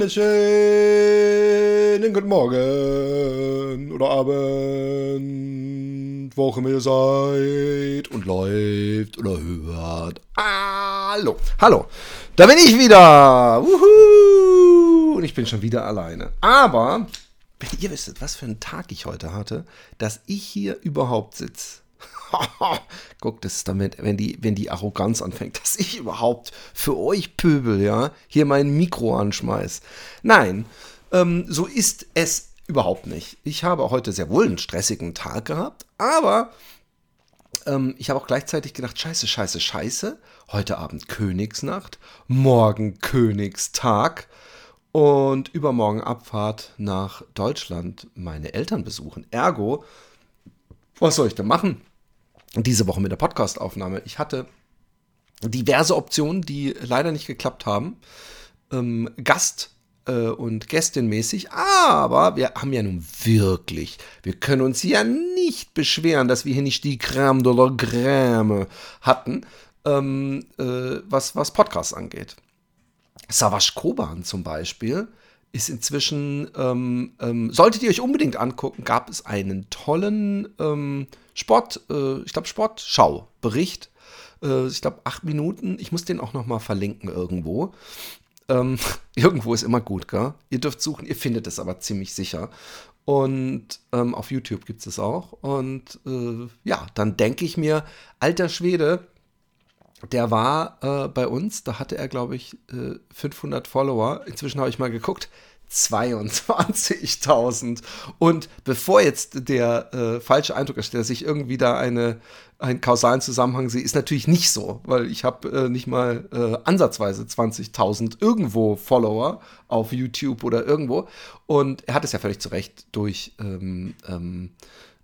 Wunderschönen guten Morgen oder Abend, wo auch immer ihr seid und läuft oder hört. Hallo, hallo, da bin ich wieder. Wuhu! Und ich bin schon wieder alleine. Aber, wenn ihr wisstet, was für einen Tag ich heute hatte, dass ich hier überhaupt sitze. Guckt es damit, wenn die, wenn die Arroganz anfängt, dass ich überhaupt für euch Pöbel, ja, hier mein Mikro anschmeiß. Nein, ähm, so ist es überhaupt nicht. Ich habe heute sehr wohl einen stressigen Tag gehabt, aber ähm, ich habe auch gleichzeitig gedacht, scheiße, scheiße, scheiße. Heute Abend Königsnacht, morgen Königstag und übermorgen Abfahrt nach Deutschland meine Eltern besuchen. Ergo, was soll ich denn machen? Diese Woche mit der Podcastaufnahme. Ich hatte diverse Optionen, die leider nicht geklappt haben. Ähm, Gast äh, und Gästin mäßig, aber wir haben ja nun wirklich, wir können uns ja nicht beschweren, dass wir hier nicht die Crème de la Crème hatten, ähm, äh, was, was Podcasts angeht. Savas Koban zum Beispiel ist inzwischen, ähm, ähm, solltet ihr euch unbedingt angucken, gab es einen tollen ähm, Sport, äh, ich glaube Sportschau-Bericht. Äh, ich glaube acht Minuten. Ich muss den auch noch mal verlinken irgendwo. Ähm, irgendwo ist immer gut, gell? Ihr dürft suchen, ihr findet es aber ziemlich sicher. Und ähm, auf YouTube gibt es es auch. Und äh, ja, dann denke ich mir, alter Schwede, der war äh, bei uns, da hatte er, glaube ich, äh, 500 Follower. Inzwischen habe ich mal geguckt, 22.000. Und bevor jetzt der äh, falsche Eindruck entsteht, dass ich irgendwie da eine, einen kausalen Zusammenhang sehe, ist natürlich nicht so, weil ich habe äh, nicht mal äh, ansatzweise 20.000 irgendwo Follower auf YouTube oder irgendwo. Und er hat es ja völlig zu Recht durch ähm, ähm,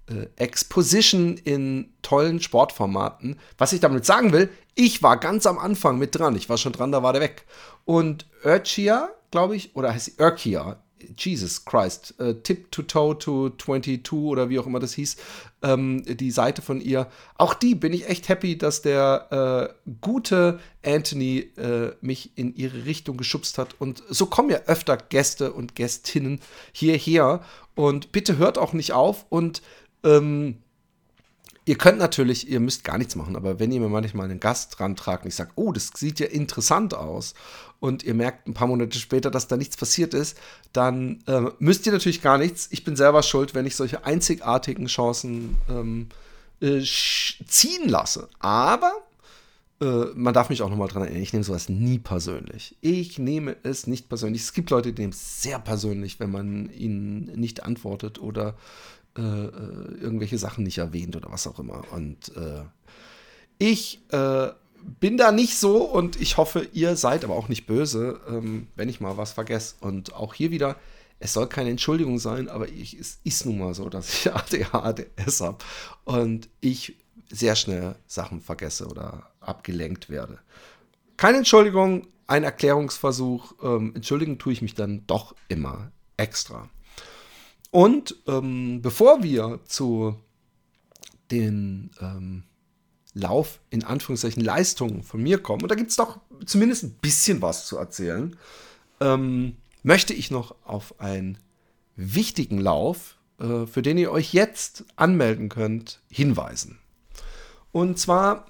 äh, Exposition in tollen Sportformaten. Was ich damit sagen will, ich war ganz am Anfang mit dran. Ich war schon dran, da war der weg. Und Urchia, glaube ich, oder heißt sie Urkia? Jesus Christ, äh, Tip to Toe to 22 oder wie auch immer das hieß, ähm, die Seite von ihr. Auch die bin ich echt happy, dass der äh, gute Anthony äh, mich in ihre Richtung geschubst hat. Und so kommen ja öfter Gäste und Gästinnen hierher. Und bitte hört auch nicht auf und ähm, ihr könnt natürlich, ihr müsst gar nichts machen, aber wenn ihr mir manchmal einen Gast rantragt und ich sage, oh, das sieht ja interessant aus und ihr merkt ein paar Monate später, dass da nichts passiert ist, dann äh, müsst ihr natürlich gar nichts. Ich bin selber schuld, wenn ich solche einzigartigen Chancen ähm, äh, ziehen lasse. Aber äh, man darf mich auch nochmal dran erinnern, ich nehme sowas nie persönlich. Ich nehme es nicht persönlich. Es gibt Leute, die nehmen es sehr persönlich, wenn man ihnen nicht antwortet oder äh, äh, irgendwelche Sachen nicht erwähnt oder was auch immer. Und äh, ich äh, bin da nicht so und ich hoffe, ihr seid aber auch nicht böse, ähm, wenn ich mal was vergesse. Und auch hier wieder, es soll keine Entschuldigung sein, aber ich, es ist nun mal so, dass ich ADHS habe und ich sehr schnell Sachen vergesse oder abgelenkt werde. Keine Entschuldigung, ein Erklärungsversuch. Ähm, entschuldigen tue ich mich dann doch immer extra. Und ähm, bevor wir zu den ähm, Lauf, in Anführungszeichen, Leistungen von mir kommen, und da gibt es doch zumindest ein bisschen was zu erzählen, ähm, möchte ich noch auf einen wichtigen Lauf, äh, für den ihr euch jetzt anmelden könnt, hinweisen. Und zwar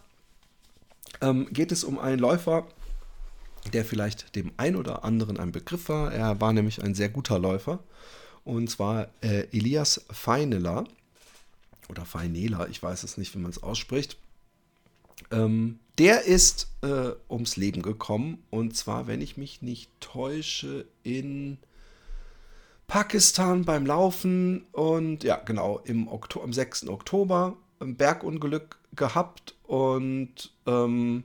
ähm, geht es um einen Läufer, der vielleicht dem ein oder anderen ein Begriff war. Er war nämlich ein sehr guter Läufer und zwar äh, Elias Feineler oder Feinela, ich weiß es nicht, wie man es ausspricht. Ähm, der ist äh, ums Leben gekommen und zwar, wenn ich mich nicht täusche, in Pakistan beim Laufen und ja, genau, im Oktober, am 6. Oktober ein Bergunglück gehabt und ähm,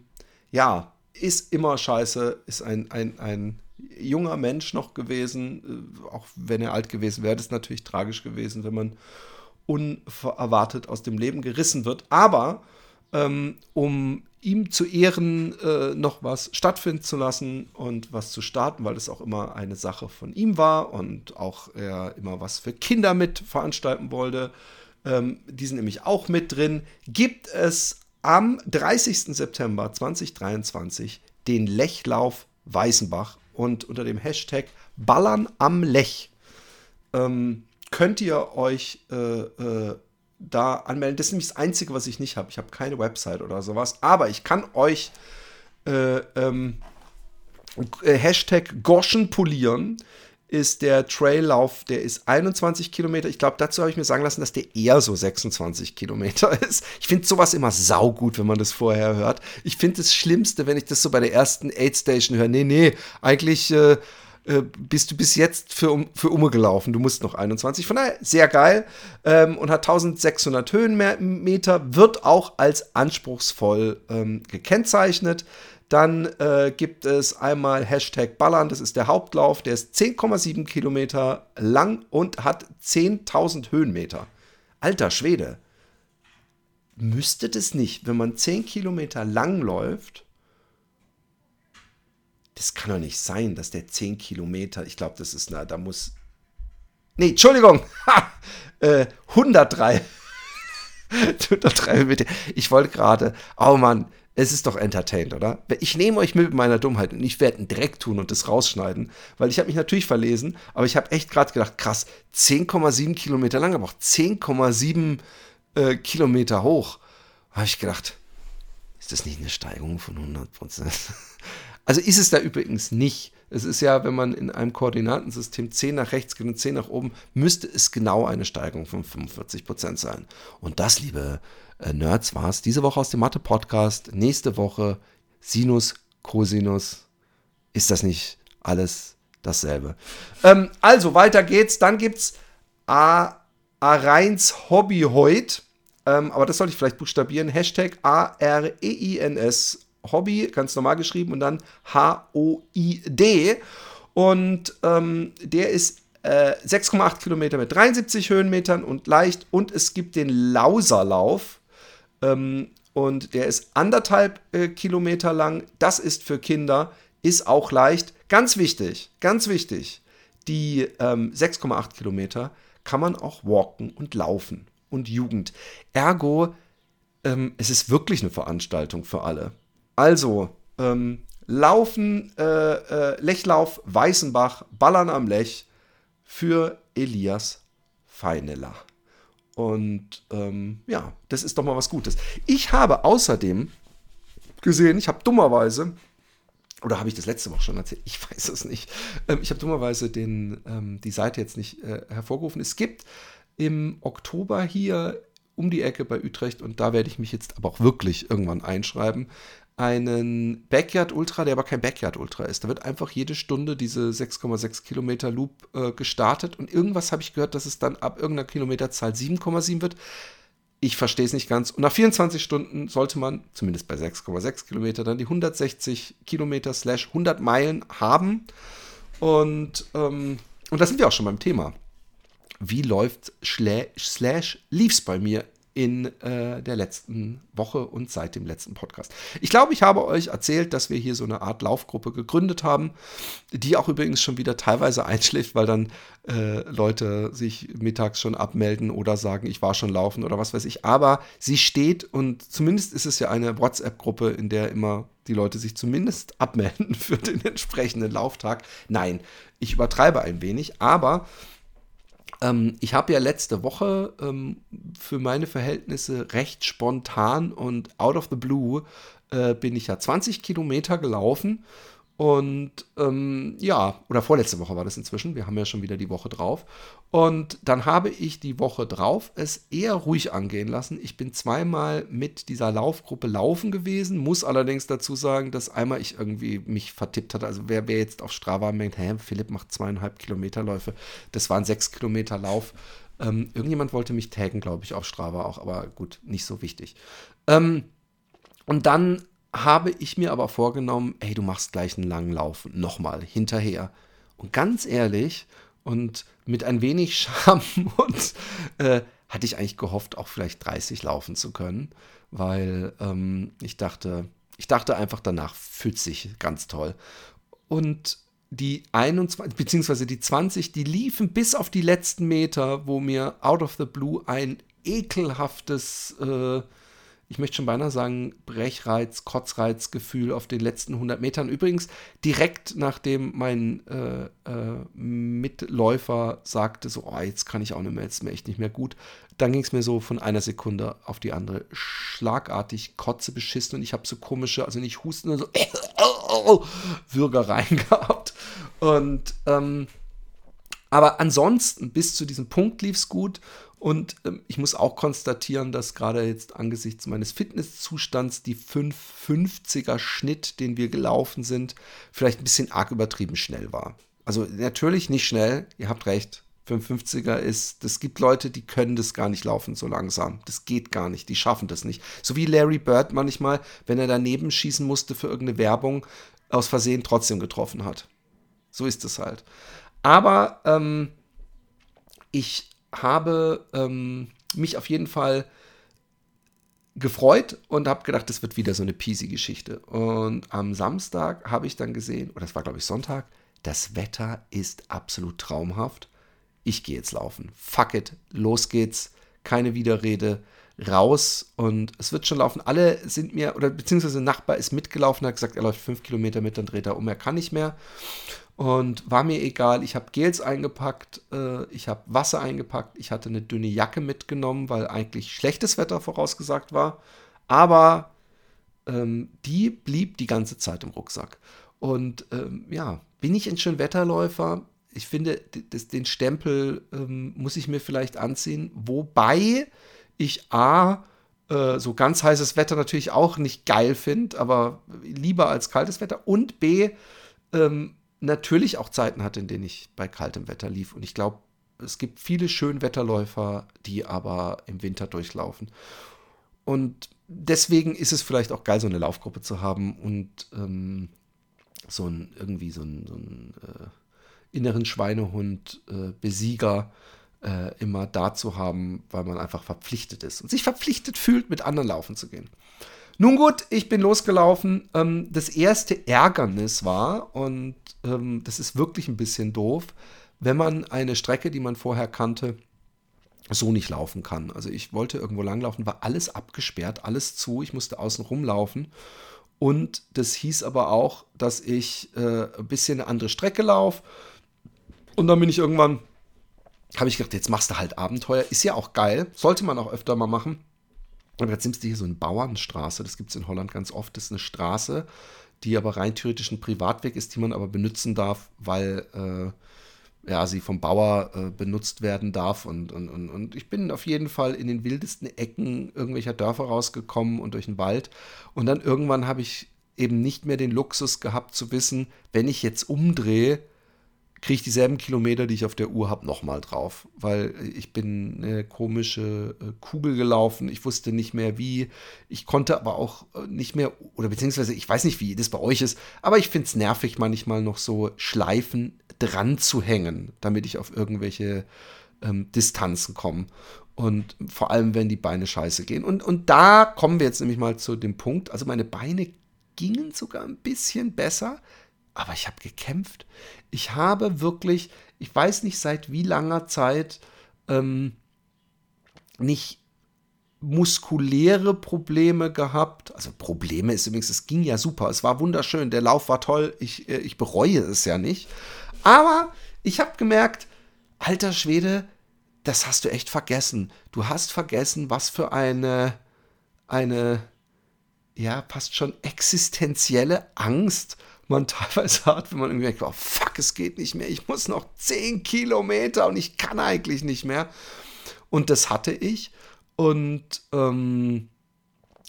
ja, ist immer scheiße, ist ein, ein, ein junger Mensch noch gewesen, äh, auch wenn er alt gewesen wäre, ist natürlich tragisch gewesen, wenn man unerwartet aus dem Leben gerissen wird. Aber ähm, um ihm zu Ehren äh, noch was stattfinden zu lassen und was zu starten, weil es auch immer eine Sache von ihm war und auch er immer was für Kinder mit veranstalten wollte. Ähm, die sind nämlich auch mit drin. Gibt es am 30. September 2023 den Lechlauf Weißenbach und unter dem Hashtag Ballern am Lech ähm, könnt ihr euch äh, äh, da anmelden. Das ist nämlich das Einzige, was ich nicht habe. Ich habe keine Website oder sowas. Aber ich kann euch äh, ähm, äh, Hashtag Goschen polieren ist der Traillauf, der ist 21 Kilometer. Ich glaube, dazu habe ich mir sagen lassen, dass der eher so 26 Kilometer ist. Ich finde sowas immer saugut, wenn man das vorher hört. Ich finde das Schlimmste, wenn ich das so bei der ersten Aid Station höre. Nee, nee, eigentlich äh, äh, bist du bis jetzt für, für Umme gelaufen. Du musst noch 21. Von daher sehr geil ähm, und hat 1600 Höhenmeter, wird auch als anspruchsvoll ähm, gekennzeichnet. Dann äh, gibt es einmal Hashtag Ballern, das ist der Hauptlauf, der ist 10,7 Kilometer lang und hat 10.000 Höhenmeter. Alter Schwede. Müsste das nicht, wenn man 10 Kilometer lang läuft, das kann doch nicht sein, dass der 10 Kilometer, ich glaube, das ist, na, da muss. Nee, Entschuldigung, ha, äh, 103. 103 Meter. Ich wollte gerade, oh Mann, es ist doch entertained, oder? Ich nehme euch mit meiner Dummheit und ich werde einen Dreck tun und das rausschneiden, weil ich habe mich natürlich verlesen, aber ich habe echt gerade gedacht, krass, 10,7 Kilometer lang, aber auch 10,7 äh, Kilometer hoch. Habe ich gedacht, ist das nicht eine Steigerung von 100 Prozent? Also ist es da übrigens nicht. Es ist ja, wenn man in einem Koordinatensystem 10 nach rechts geht und 10 nach oben, müsste es genau eine Steigerung von 45 Prozent sein. Und das, liebe äh, Nerds, war es diese Woche aus dem Mathe-Podcast. Nächste Woche Sinus, Cosinus. Ist das nicht alles dasselbe? Ähm, also, weiter geht's. Dann gibt's A. Areins Hobby heut. Ähm, aber das sollte ich vielleicht buchstabieren. Hashtag A-R-E-I-N-S Hobby, ganz normal geschrieben, und dann H-O-I-D. Und ähm, der ist äh, 6,8 Kilometer mit 73 Höhenmetern und leicht. Und es gibt den Lauserlauf. Ähm, und der ist anderthalb äh, Kilometer lang. Das ist für Kinder, ist auch leicht. Ganz wichtig, ganz wichtig. Die ähm, 6,8 Kilometer kann man auch walken und laufen und Jugend. Ergo, ähm, es ist wirklich eine Veranstaltung für alle. Also, ähm, Laufen, äh, äh, Lechlauf, Weißenbach, Ballern am Lech für Elias Feineler. Und ähm, ja, das ist doch mal was Gutes. Ich habe außerdem gesehen, ich habe dummerweise, oder habe ich das letzte Woche schon erzählt? Ich weiß es nicht. Ähm, ich habe dummerweise den, ähm, die Seite jetzt nicht äh, hervorgerufen. Es gibt im Oktober hier um die Ecke bei Utrecht und da werde ich mich jetzt aber auch wirklich irgendwann einschreiben einen Backyard Ultra, der aber kein Backyard Ultra ist. Da wird einfach jede Stunde diese 6,6 Kilometer Loop äh, gestartet und irgendwas habe ich gehört, dass es dann ab irgendeiner Kilometerzahl 7,7 wird. Ich verstehe es nicht ganz. Und nach 24 Stunden sollte man, zumindest bei 6,6 Kilometer, dann die 160 Kilometer slash 100 Meilen haben. Und, ähm, und da sind wir auch schon beim Thema. Wie läuft slash lief's bei mir in äh, der letzten Woche und seit dem letzten Podcast. Ich glaube, ich habe euch erzählt, dass wir hier so eine Art Laufgruppe gegründet haben, die auch übrigens schon wieder teilweise einschläft, weil dann äh, Leute sich mittags schon abmelden oder sagen, ich war schon laufen oder was weiß ich. Aber sie steht und zumindest ist es ja eine WhatsApp-Gruppe, in der immer die Leute sich zumindest abmelden für den entsprechenden Lauftag. Nein, ich übertreibe ein wenig, aber ähm, ich habe ja letzte Woche ähm, für meine Verhältnisse recht spontan und out of the blue äh, bin ich ja 20 Kilometer gelaufen und ähm, ja, oder vorletzte Woche war das inzwischen. Wir haben ja schon wieder die Woche drauf. Und dann habe ich die Woche drauf es eher ruhig angehen lassen. Ich bin zweimal mit dieser Laufgruppe laufen gewesen, muss allerdings dazu sagen, dass einmal ich irgendwie mich vertippt hatte. Also wer, wer jetzt auf Strava merkt, hä, Philipp macht zweieinhalb Kilometer Läufe, das waren sechs Kilometer Lauf. Ähm, irgendjemand wollte mich taggen, glaube ich, auf Strava auch, aber gut, nicht so wichtig. Ähm, und dann habe ich mir aber vorgenommen, hey, du machst gleich einen langen Lauf, nochmal, hinterher. Und ganz ehrlich und mit ein wenig Scham und äh, hatte ich eigentlich gehofft, auch vielleicht 30 laufen zu können, weil ähm, ich dachte, ich dachte einfach danach fühlt sich ganz toll. Und die 21, beziehungsweise die 20, die liefen bis auf die letzten Meter, wo mir out of the blue ein ekelhaftes äh, ich möchte schon beinahe sagen, Brechreiz, Kotzreizgefühl auf den letzten 100 Metern. Übrigens, direkt nachdem mein äh, äh, Mitläufer sagte, so, oh, jetzt kann ich auch nicht mehr, jetzt ist mir echt nicht mehr gut, dann ging es mir so von einer Sekunde auf die andere schlagartig Kotze beschissen und ich habe so komische, also nicht Husten, so Würgereien gehabt. Und ähm, aber ansonsten, bis zu diesem Punkt lief es gut und ähm, ich muss auch konstatieren, dass gerade jetzt angesichts meines Fitnesszustands die 550er Schnitt, den wir gelaufen sind, vielleicht ein bisschen arg übertrieben schnell war. Also natürlich nicht schnell, ihr habt recht. 550er ist, es gibt Leute, die können das gar nicht laufen so langsam. Das geht gar nicht, die schaffen das nicht. So wie Larry Bird manchmal, wenn er daneben schießen musste für irgendeine Werbung, aus Versehen trotzdem getroffen hat. So ist es halt. Aber ähm, ich habe ähm, mich auf jeden Fall gefreut und habe gedacht, das wird wieder so eine Peasy-Geschichte. Und am Samstag habe ich dann gesehen, oder das war glaube ich Sonntag, das Wetter ist absolut traumhaft. Ich gehe jetzt laufen. Fuck it, los geht's. Keine Widerrede. Raus und es wird schon laufen. Alle sind mir, oder beziehungsweise ein Nachbar ist mitgelaufen, hat gesagt, er läuft fünf Kilometer mit, dann dreht er um, er kann nicht mehr. Und war mir egal, ich habe Gels eingepackt, äh, ich habe Wasser eingepackt, ich hatte eine dünne Jacke mitgenommen, weil eigentlich schlechtes Wetter vorausgesagt war. Aber ähm, die blieb die ganze Zeit im Rucksack. Und ähm, ja, bin ich ein Schönwetterläufer? Ich finde, das, den Stempel ähm, muss ich mir vielleicht anziehen. Wobei ich A, äh, so ganz heißes Wetter natürlich auch nicht geil finde, aber lieber als kaltes Wetter. Und B, ähm, natürlich auch Zeiten hatte, in denen ich bei kaltem Wetter lief. Und ich glaube, es gibt viele Schönwetterläufer, die aber im Winter durchlaufen. Und deswegen ist es vielleicht auch geil, so eine Laufgruppe zu haben und ähm, so ein irgendwie so einen, so einen äh, inneren Schweinehund, äh, äh, immer da zu haben, weil man einfach verpflichtet ist und sich verpflichtet fühlt, mit anderen laufen zu gehen. Nun gut, ich bin losgelaufen. Ähm, das erste Ärgernis war, und ähm, das ist wirklich ein bisschen doof, wenn man eine Strecke, die man vorher kannte, so nicht laufen kann. Also ich wollte irgendwo langlaufen, war alles abgesperrt, alles zu, ich musste außen rumlaufen. Und das hieß aber auch, dass ich äh, ein bisschen eine andere Strecke laufe. Und dann bin ich irgendwann, habe ich gedacht, jetzt machst du halt Abenteuer. Ist ja auch geil, sollte man auch öfter mal machen. Aber jetzt nimmst du hier so eine Bauernstraße, das gibt es in Holland ganz oft. Das ist eine Straße, die aber rein theoretisch ein Privatweg ist, die man aber benutzen darf, weil äh, ja, sie vom Bauer äh, benutzt werden darf. Und, und, und, und ich bin auf jeden Fall in den wildesten Ecken irgendwelcher Dörfer rausgekommen und durch den Wald. Und dann irgendwann habe ich eben nicht mehr den Luxus gehabt zu wissen, wenn ich jetzt umdrehe, kriege ich dieselben Kilometer, die ich auf der Uhr habe, nochmal drauf. Weil ich bin eine komische äh, Kugel gelaufen. Ich wusste nicht mehr wie. Ich konnte aber auch äh, nicht mehr, oder beziehungsweise ich weiß nicht, wie das bei euch ist, aber ich finde es nervig, manchmal noch so Schleifen dran zu hängen, damit ich auf irgendwelche ähm, Distanzen komme. Und vor allem, wenn die Beine scheiße gehen. Und, und da kommen wir jetzt nämlich mal zu dem Punkt. Also meine Beine gingen sogar ein bisschen besser aber ich habe gekämpft. Ich habe wirklich, ich weiß nicht seit wie langer Zeit, ähm, nicht muskuläre Probleme gehabt. Also Probleme ist übrigens, es ging ja super, es war wunderschön, der Lauf war toll, ich, äh, ich bereue es ja nicht. Aber ich habe gemerkt, alter Schwede, das hast du echt vergessen. Du hast vergessen, was für eine, eine, ja, fast schon existenzielle Angst man teilweise hat, wenn man irgendwie denkt, oh fuck, es geht nicht mehr, ich muss noch 10 Kilometer und ich kann eigentlich nicht mehr. Und das hatte ich. Und ähm,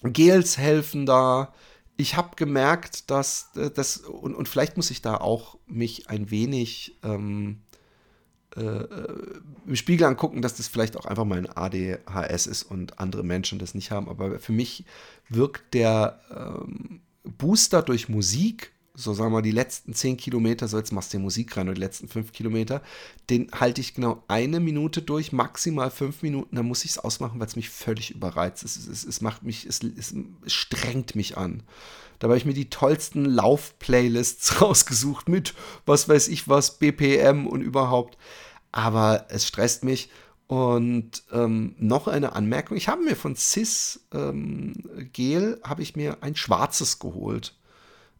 Gels helfen da. Ich habe gemerkt, dass äh, das, und, und vielleicht muss ich da auch mich ein wenig ähm, äh, im Spiegel angucken, dass das vielleicht auch einfach mein ADHS ist und andere Menschen das nicht haben. Aber für mich wirkt der ähm, Booster durch Musik, so sagen wir mal, die letzten 10 Kilometer, so jetzt machst du die Musik rein oder die letzten 5 Kilometer, den halte ich genau eine Minute durch, maximal 5 Minuten, dann muss ich es ausmachen, weil es mich völlig überreizt. Es, es, es macht mich, es, es strengt mich an. Da habe ich mir die tollsten Lauf-Playlists rausgesucht mit, was weiß ich was, BPM und überhaupt. Aber es stresst mich. Und ähm, noch eine Anmerkung. Ich habe mir von Cis ähm, Gel, habe ich mir ein schwarzes geholt.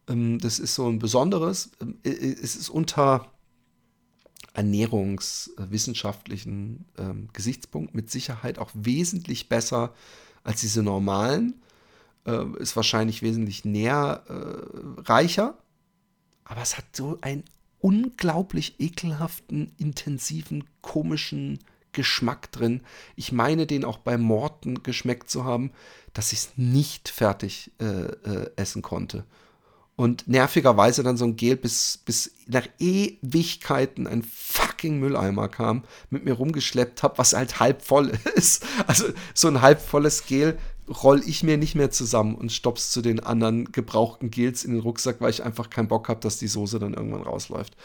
Ähm, das ist so ein besonderes. Ähm, es ist unter ernährungswissenschaftlichen ähm, Gesichtspunkt mit Sicherheit auch wesentlich besser als diese normalen äh, ist wahrscheinlich wesentlich nährreicher. Äh, aber es hat so einen unglaublich ekelhaften, intensiven, komischen Geschmack drin. Ich meine, den auch bei Morten geschmeckt zu haben, dass ich es nicht fertig äh, äh, essen konnte und nervigerweise dann so ein Gel bis, bis nach Ewigkeiten ein fucking Mülleimer kam, mit mir rumgeschleppt habe, was halt halb voll ist. Also so ein halb volles Gel roll ich mir nicht mehr zusammen und stopp's zu den anderen gebrauchten Gels in den Rucksack, weil ich einfach keinen Bock habe, dass die Soße dann irgendwann rausläuft.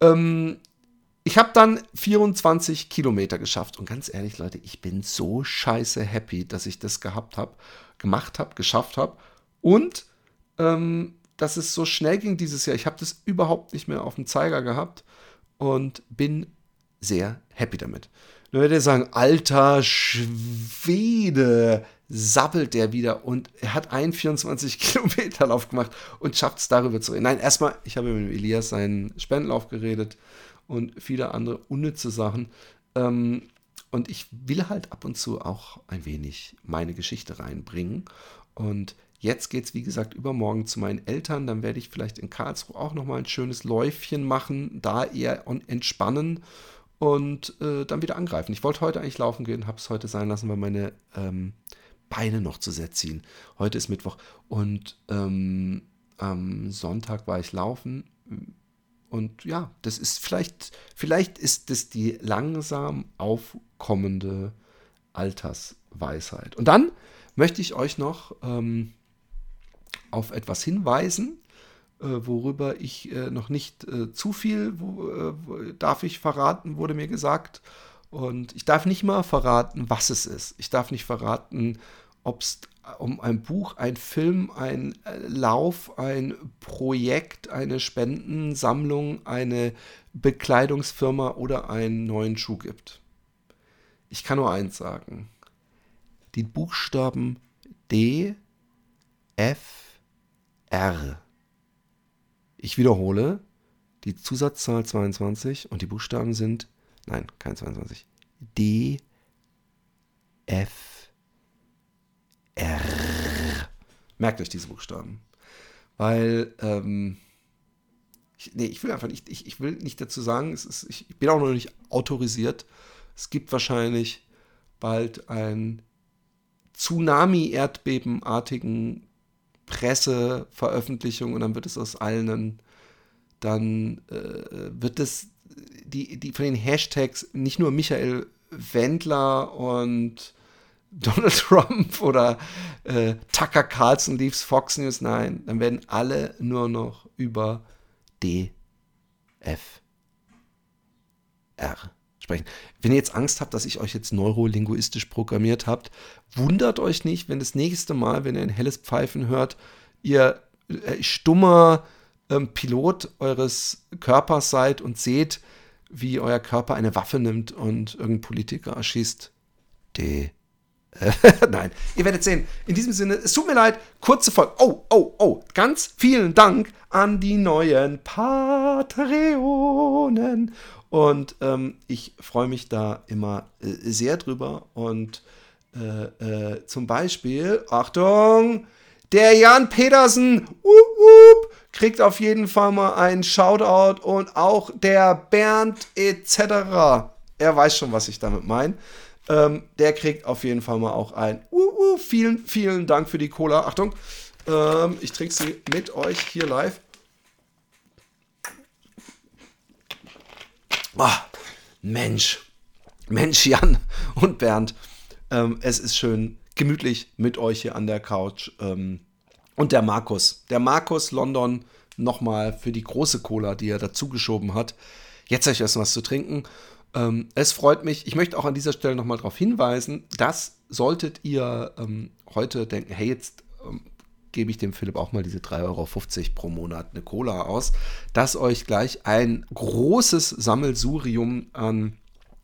Ähm, ich habe dann 24 Kilometer geschafft und ganz ehrlich, Leute, ich bin so scheiße happy, dass ich das gehabt habe, gemacht habe, geschafft habe und ähm, dass es so schnell ging dieses Jahr. Ich habe das überhaupt nicht mehr auf dem Zeiger gehabt und bin sehr happy damit. Nur werdet ihr sagen, alter Schwede, sabbelt der wieder und er hat einen 24 Kilometer Lauf gemacht und schafft es darüber zu reden. Nein, erstmal, ich habe mit Elias seinen Spendenlauf geredet und viele andere unnütze Sachen. Ähm, und ich will halt ab und zu auch ein wenig meine Geschichte reinbringen. Und Jetzt geht es, wie gesagt, übermorgen zu meinen Eltern. Dann werde ich vielleicht in Karlsruhe auch nochmal ein schönes Läufchen machen, da eher entspannen und äh, dann wieder angreifen. Ich wollte heute eigentlich laufen gehen, habe es heute sein lassen, weil meine ähm, Beine noch zu sehr ziehen. Heute ist Mittwoch und ähm, am Sonntag war ich laufen. Und ja, das ist vielleicht, vielleicht ist das die langsam aufkommende Altersweisheit. Und dann möchte ich euch noch ähm, auf etwas hinweisen, äh, worüber ich äh, noch nicht äh, zu viel wo, darf ich verraten, wurde mir gesagt. Und ich darf nicht mal verraten, was es ist. Ich darf nicht verraten, ob es um ein Buch, ein Film, ein Lauf, ein Projekt, eine Spendensammlung, eine Bekleidungsfirma oder einen neuen Schuh gibt. Ich kann nur eins sagen. Die Buchstaben D, F, R. Ich wiederhole, die Zusatzzahl 22 und die Buchstaben sind, nein, kein 22, D, F, R. Merkt euch diese Buchstaben. Weil, ähm, ich, nee, ich will einfach nicht, ich, ich will nicht dazu sagen, ist, ich, ich bin auch noch nicht autorisiert. Es gibt wahrscheinlich bald einen Tsunami-Erdbebenartigen Presseveröffentlichung und dann wird es aus allen, dann äh, wird es die, die von den Hashtags nicht nur Michael Wendler und Donald Trump oder äh, Tucker Carlson leaves Fox News, nein, dann werden alle nur noch über DFR sprechen. Wenn ihr jetzt Angst habt, dass ich euch jetzt neurolinguistisch programmiert habt, wundert euch nicht, wenn das nächste Mal, wenn ihr ein helles Pfeifen hört, ihr äh, stummer ähm, Pilot eures Körpers seid und seht, wie euer Körper eine Waffe nimmt und irgendein Politiker erschießt. D. Nein, ihr werdet sehen. In diesem Sinne, es tut mir leid, kurze Folge. Oh, oh, oh, ganz vielen Dank an die neuen Patreonen. Und ähm, ich freue mich da immer äh, sehr drüber. Und äh, äh, zum Beispiel, Achtung, der Jan Petersen wup, wup, kriegt auf jeden Fall mal einen Shoutout und auch der Bernd etc. Er weiß schon, was ich damit meine. Ähm, der kriegt auf jeden Fall mal auch ein. Uh, vielen, vielen Dank für die Cola. Achtung, ähm, ich trinke sie mit euch hier live. Ah, Mensch, Mensch, Jan und Bernd, ähm, es ist schön gemütlich mit euch hier an der Couch. Ähm, und der Markus, der Markus London nochmal für die große Cola, die er dazugeschoben hat. Jetzt habe ich erst was zu trinken. Ähm, es freut mich. Ich möchte auch an dieser Stelle nochmal darauf hinweisen, dass solltet ihr ähm, heute denken, hey, jetzt ähm, gebe ich dem Philipp auch mal diese 3,50 Euro pro Monat eine Cola aus, dass euch gleich ein großes Sammelsurium an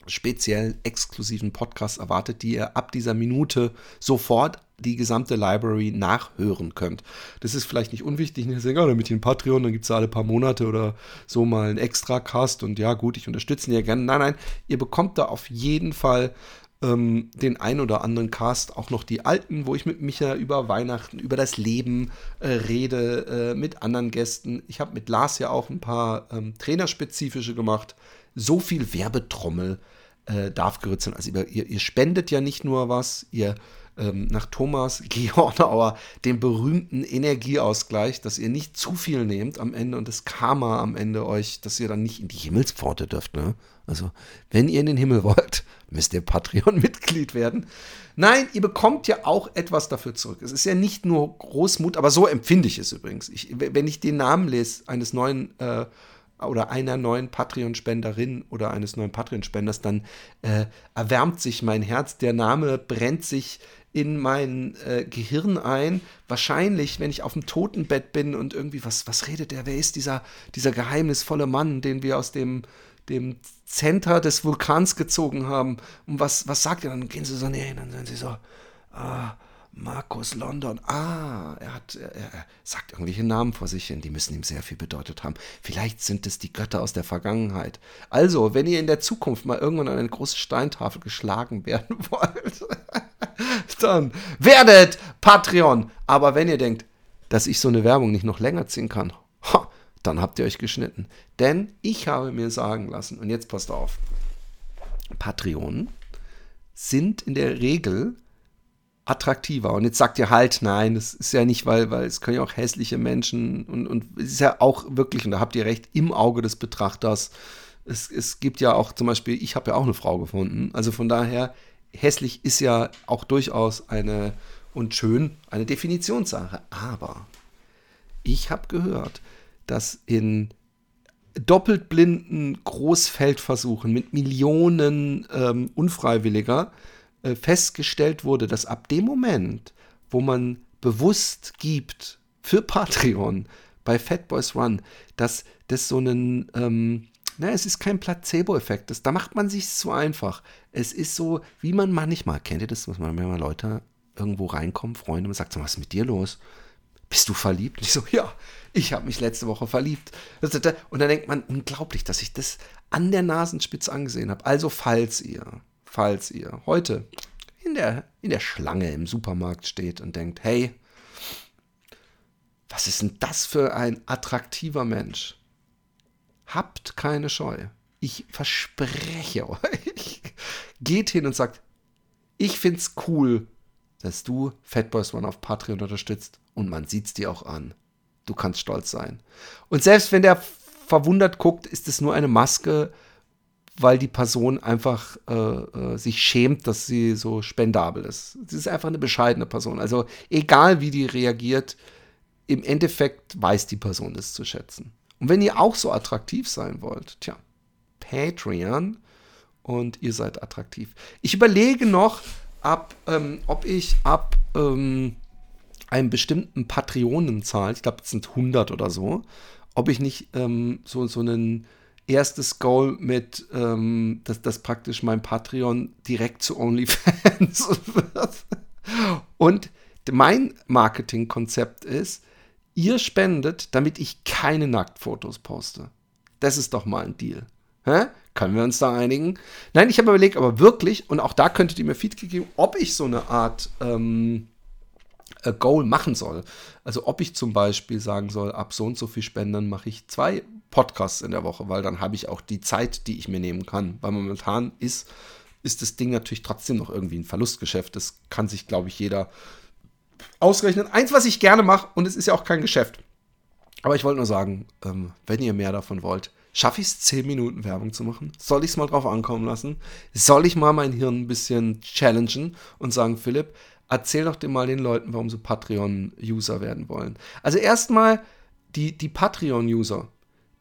speziell exklusiven Podcasts erwartet, die ihr ab dieser Minute sofort die gesamte Library nachhören könnt. Das ist vielleicht nicht unwichtig, nicht sagen, oh, damit ihr ein Patreon, dann gibt es alle paar Monate oder so mal einen extra Cast und ja gut, ich unterstütze ihn ja gerne. Nein, nein, ihr bekommt da auf jeden Fall ähm, den ein oder anderen Cast, auch noch die alten, wo ich mit Micha über Weihnachten, über das Leben äh, rede, äh, mit anderen Gästen. Ich habe mit Lars ja auch ein paar ähm, trainerspezifische gemacht. So viel Werbetrommel äh, darf sein. Also ihr, ihr, spendet ja nicht nur was, ihr ähm, nach Thomas Geornauer den berühmten Energieausgleich, dass ihr nicht zu viel nehmt am Ende und das Karma am Ende euch, dass ihr dann nicht in die Himmelspforte dürft. Ne? Also wenn ihr in den Himmel wollt, müsst ihr Patreon-Mitglied werden. Nein, ihr bekommt ja auch etwas dafür zurück. Es ist ja nicht nur Großmut, aber so empfinde ich es übrigens. Ich, wenn ich den Namen lese eines neuen äh, oder einer neuen Patreon-Spenderin oder eines neuen Patreon-Spenders, dann äh, erwärmt sich mein Herz. Der Name brennt sich in mein äh, Gehirn ein. Wahrscheinlich, wenn ich auf dem Totenbett bin und irgendwie, was, was redet der? Wer ist dieser, dieser geheimnisvolle Mann, den wir aus dem, dem Center des Vulkans gezogen haben? Und was, was sagt er? Dann gehen sie so näher hin, dann sind sie so, ah, Markus London. Ah, er hat, er, er, sagt irgendwelche Namen vor sich hin, die müssen ihm sehr viel bedeutet haben. Vielleicht sind es die Götter aus der Vergangenheit. Also, wenn ihr in der Zukunft mal irgendwann an eine große Steintafel geschlagen werden wollt, dann werdet Patreon. Aber wenn ihr denkt, dass ich so eine Werbung nicht noch länger ziehen kann, dann habt ihr euch geschnitten. Denn ich habe mir sagen lassen, und jetzt passt auf, Patreon sind in der Regel attraktiver. Und jetzt sagt ihr halt, nein, das ist ja nicht, weil, weil es können ja auch hässliche Menschen und, und es ist ja auch wirklich, und da habt ihr recht, im Auge des Betrachters. Es, es gibt ja auch zum Beispiel, ich habe ja auch eine Frau gefunden. Also von daher, hässlich ist ja auch durchaus eine und schön eine Definitionssache. Aber ich habe gehört, dass in doppelt blinden Großfeldversuchen mit Millionen ähm, Unfreiwilliger äh, festgestellt wurde, dass ab dem Moment, wo man bewusst gibt für Patreon bei Fat Boys Run, dass das so einen, ähm, na, es ist kein Placebo-Effekt, da macht man sich zu einfach. Es ist so, wie man manchmal, kennt ihr das, dass man wenn mal Leute irgendwo reinkommen, Freunde, und sagt, was ist mit dir los? Bist du verliebt? Und ich so, ja, ich habe mich letzte Woche verliebt. Und dann denkt man, unglaublich, dass ich das an der Nasenspitze angesehen habe. Also, falls ihr falls ihr heute in der, in der Schlange im Supermarkt steht und denkt, hey, was ist denn das für ein attraktiver Mensch? Habt keine Scheu. Ich verspreche euch. Geht hin und sagt, ich find's cool, dass du Fatboys One auf Patreon unterstützt und man sieht's dir auch an. Du kannst stolz sein. Und selbst wenn der verwundert guckt, ist es nur eine Maske, weil die Person einfach äh, äh, sich schämt, dass sie so spendabel ist. Sie ist einfach eine bescheidene Person. Also egal wie die reagiert, im Endeffekt weiß die Person das zu schätzen. Und wenn ihr auch so attraktiv sein wollt, tja, Patreon und ihr seid attraktiv. Ich überlege noch, ab, ähm, ob ich ab ähm, einem bestimmten Patreonenzahl, ich glaube, es sind 100 oder so, ob ich nicht ähm, so, so einen erstes Goal mit, ähm, dass das praktisch mein Patreon direkt zu OnlyFans wird. Und mein Marketingkonzept ist, ihr spendet, damit ich keine Nacktfotos poste. Das ist doch mal ein Deal. Hä? Können wir uns da einigen? Nein, ich habe überlegt, aber wirklich, und auch da könntet ihr mir Feedback geben, ob ich so eine Art ähm, Goal machen soll. Also ob ich zum Beispiel sagen soll, ab so und so viel Spendern mache ich zwei Podcasts in der Woche, weil dann habe ich auch die Zeit, die ich mir nehmen kann. Weil momentan ist, ist das Ding natürlich trotzdem noch irgendwie ein Verlustgeschäft. Das kann sich, glaube ich, jeder ausrechnen. Eins, was ich gerne mache, und es ist ja auch kein Geschäft. Aber ich wollte nur sagen, ähm, wenn ihr mehr davon wollt, Schaffe ich es, 10 Minuten Werbung zu machen? Soll ich es mal drauf ankommen lassen? Soll ich mal mein Hirn ein bisschen challengen und sagen, Philipp, erzähl doch mal den Leuten, warum sie Patreon-User werden wollen. Also erstmal, die, die Patreon-User,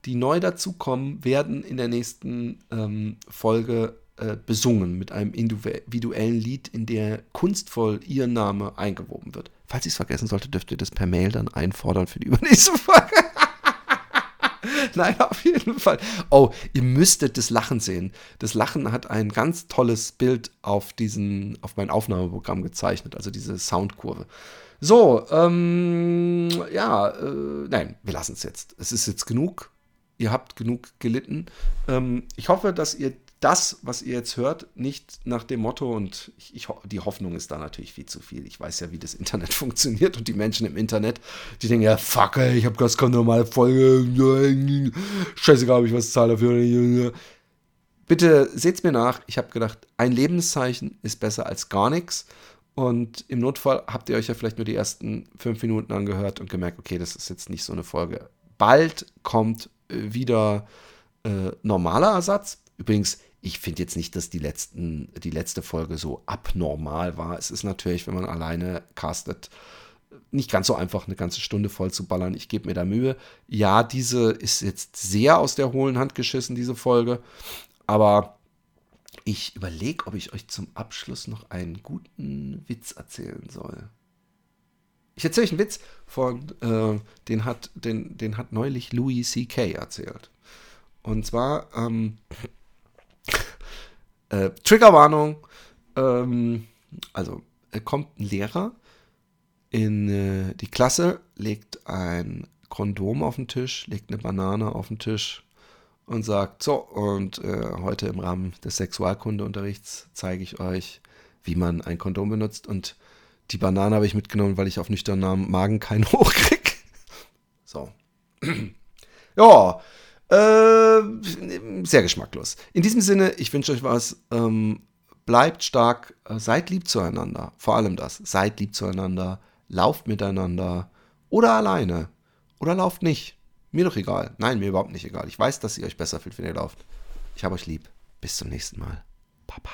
die neu dazukommen, werden in der nächsten ähm, Folge äh, besungen mit einem individuellen Lied, in der kunstvoll ihr Name eingewoben wird. Falls ich es vergessen sollte, dürft ihr das per Mail dann einfordern für die übernächste Folge. Nein, auf jeden Fall. Oh, ihr müsstet das Lachen sehen. Das Lachen hat ein ganz tolles Bild auf diesen, auf mein Aufnahmeprogramm gezeichnet, also diese Soundkurve. So, ähm, ja, äh, nein, wir lassen es jetzt. Es ist jetzt genug. Ihr habt genug gelitten. Ähm, ich hoffe, dass ihr das, was ihr jetzt hört, nicht nach dem Motto, und ich, ich, die Hoffnung ist da natürlich viel zu viel. Ich weiß ja, wie das Internet funktioniert und die Menschen im Internet, die denken ja, fuck, ey, ich habe ganz keine normale Folge. Scheißegal, ob ich was zahle dafür. Bitte seht's mir nach. Ich habe gedacht, ein Lebenszeichen ist besser als gar nichts. Und im Notfall habt ihr euch ja vielleicht nur die ersten fünf Minuten angehört und gemerkt, okay, das ist jetzt nicht so eine Folge. Bald kommt wieder äh, normaler Ersatz. Übrigens, ich finde jetzt nicht, dass die, letzten, die letzte Folge so abnormal war. Es ist natürlich, wenn man alleine castet, nicht ganz so einfach, eine ganze Stunde voll zu ballern. Ich gebe mir da Mühe. Ja, diese ist jetzt sehr aus der hohlen Hand geschissen, diese Folge. Aber ich überlege, ob ich euch zum Abschluss noch einen guten Witz erzählen soll. Ich erzähle euch einen Witz von, äh, den, hat, den, den hat neulich Louis C.K. erzählt. Und zwar, ähm, äh, Triggerwarnung. Ähm, also, kommt ein Lehrer in äh, die Klasse, legt ein Kondom auf den Tisch, legt eine Banane auf den Tisch und sagt: So, und äh, heute im Rahmen des Sexualkundeunterrichts zeige ich euch, wie man ein Kondom benutzt. Und die Banane habe ich mitgenommen, weil ich auf nüchternen Magen keinen hochkrieg. So. ja, äh, sehr geschmacklos. In diesem Sinne, ich wünsche euch was. Ähm, bleibt stark, äh, seid lieb zueinander. Vor allem das. Seid lieb zueinander, lauft miteinander oder alleine. Oder lauft nicht. Mir doch egal. Nein, mir überhaupt nicht egal. Ich weiß, dass ihr euch besser fühlt, wenn ihr lauft. Ich habe euch lieb. Bis zum nächsten Mal. Papa.